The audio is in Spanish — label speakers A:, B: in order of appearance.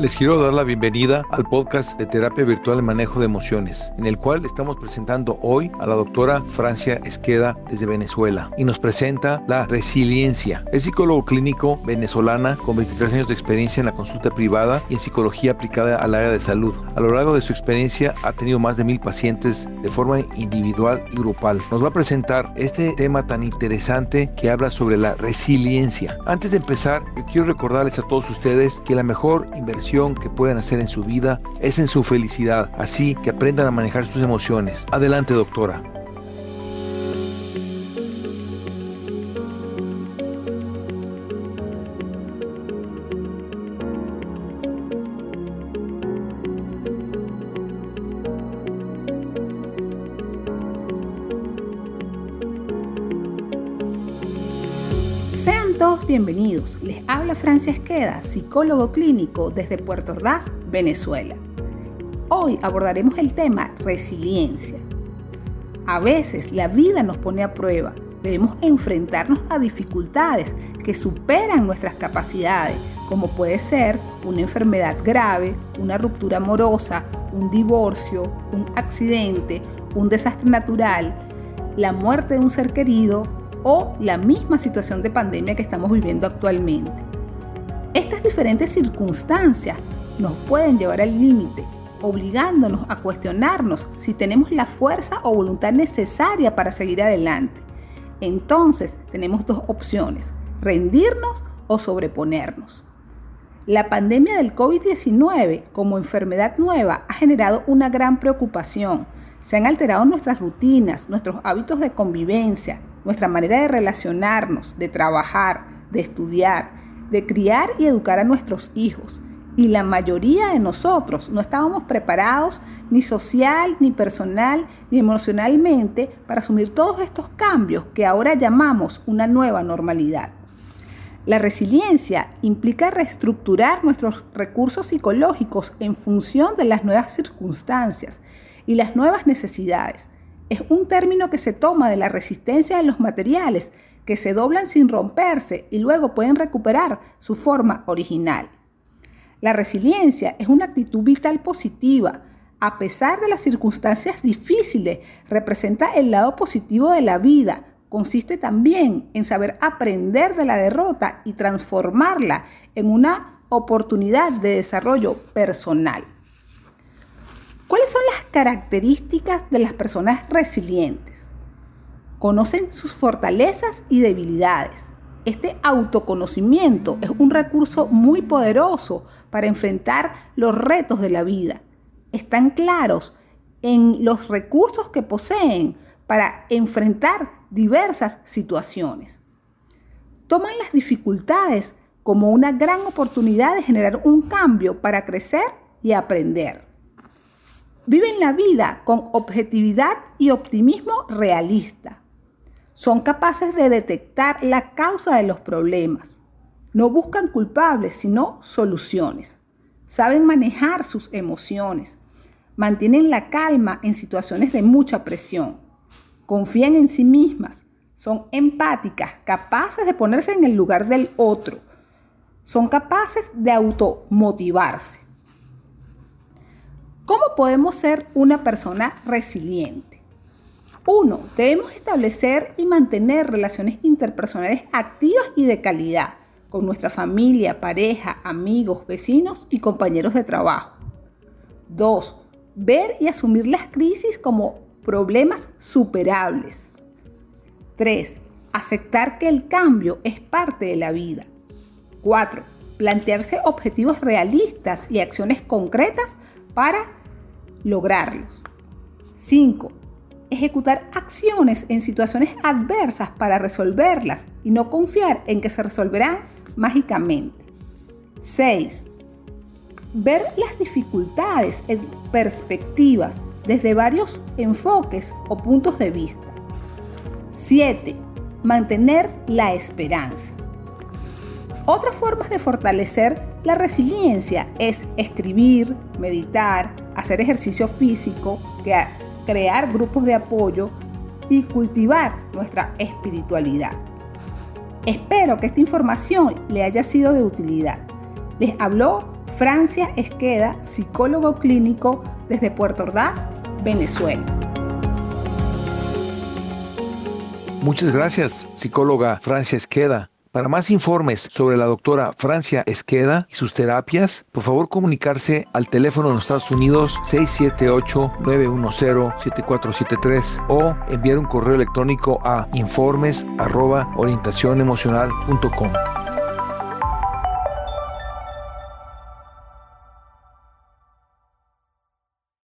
A: Les quiero dar la bienvenida al podcast de terapia virtual en manejo de emociones, en el cual estamos presentando hoy a la doctora Francia Esqueda desde Venezuela y nos presenta la resiliencia. Es psicólogo clínico venezolana con 23 años de experiencia en la consulta privada y en psicología aplicada al área de salud. A lo largo de su experiencia ha tenido más de mil pacientes de forma individual y grupal. Nos va a presentar este tema tan interesante que habla sobre la resiliencia. Antes de empezar, quiero recordarles a todos ustedes que la mejor inversión que pueden hacer en su vida es en su felicidad, así que aprendan a manejar sus emociones. Adelante, doctora.
B: Todos bienvenidos. Les habla Francia Esqueda, psicólogo clínico desde Puerto Ordaz, Venezuela. Hoy abordaremos el tema resiliencia. A veces la vida nos pone a prueba. Debemos enfrentarnos a dificultades que superan nuestras capacidades, como puede ser una enfermedad grave, una ruptura amorosa, un divorcio, un accidente, un desastre natural, la muerte de un ser querido o la misma situación de pandemia que estamos viviendo actualmente. Estas diferentes circunstancias nos pueden llevar al límite, obligándonos a cuestionarnos si tenemos la fuerza o voluntad necesaria para seguir adelante. Entonces tenemos dos opciones, rendirnos o sobreponernos. La pandemia del COVID-19 como enfermedad nueva ha generado una gran preocupación. Se han alterado nuestras rutinas, nuestros hábitos de convivencia, nuestra manera de relacionarnos, de trabajar, de estudiar, de criar y educar a nuestros hijos. Y la mayoría de nosotros no estábamos preparados ni social, ni personal, ni emocionalmente para asumir todos estos cambios que ahora llamamos una nueva normalidad. La resiliencia implica reestructurar nuestros recursos psicológicos en función de las nuevas circunstancias y las nuevas necesidades es un término que se toma de la resistencia de los materiales que se doblan sin romperse y luego pueden recuperar su forma original. La resiliencia es una actitud vital positiva. A pesar de las circunstancias difíciles, representa el lado positivo de la vida. Consiste también en saber aprender de la derrota y transformarla en una oportunidad de desarrollo personal. ¿Cuáles son las características de las personas resilientes? Conocen sus fortalezas y debilidades. Este autoconocimiento es un recurso muy poderoso para enfrentar los retos de la vida. Están claros en los recursos que poseen para enfrentar diversas situaciones. Toman las dificultades como una gran oportunidad de generar un cambio para crecer y aprender. Viven la vida con objetividad y optimismo realista. Son capaces de detectar la causa de los problemas. No buscan culpables, sino soluciones. Saben manejar sus emociones. Mantienen la calma en situaciones de mucha presión. Confían en sí mismas. Son empáticas, capaces de ponerse en el lugar del otro. Son capaces de automotivarse. ¿Cómo podemos ser una persona resiliente? Uno, debemos establecer y mantener relaciones interpersonales activas y de calidad con nuestra familia, pareja, amigos, vecinos y compañeros de trabajo. Dos, ver y asumir las crisis como problemas superables. Tres, aceptar que el cambio es parte de la vida. Cuatro, plantearse objetivos realistas y acciones concretas para lograrlos. 5. Ejecutar acciones en situaciones adversas para resolverlas y no confiar en que se resolverán mágicamente. 6. Ver las dificultades en perspectivas desde varios enfoques o puntos de vista. 7. Mantener la esperanza. Otras formas de fortalecer la resiliencia es escribir, meditar, hacer ejercicio físico, crear grupos de apoyo y cultivar nuestra espiritualidad. Espero que esta información le haya sido de utilidad. Les habló Francia Esqueda, psicólogo clínico desde Puerto Ordaz, Venezuela.
A: Muchas gracias, psicóloga Francia Esqueda. Para más informes sobre la doctora Francia Esqueda y sus terapias, por favor comunicarse al teléfono en los Estados Unidos 678-910-7473 o enviar un correo electrónico a informes.orientacionemocional.com.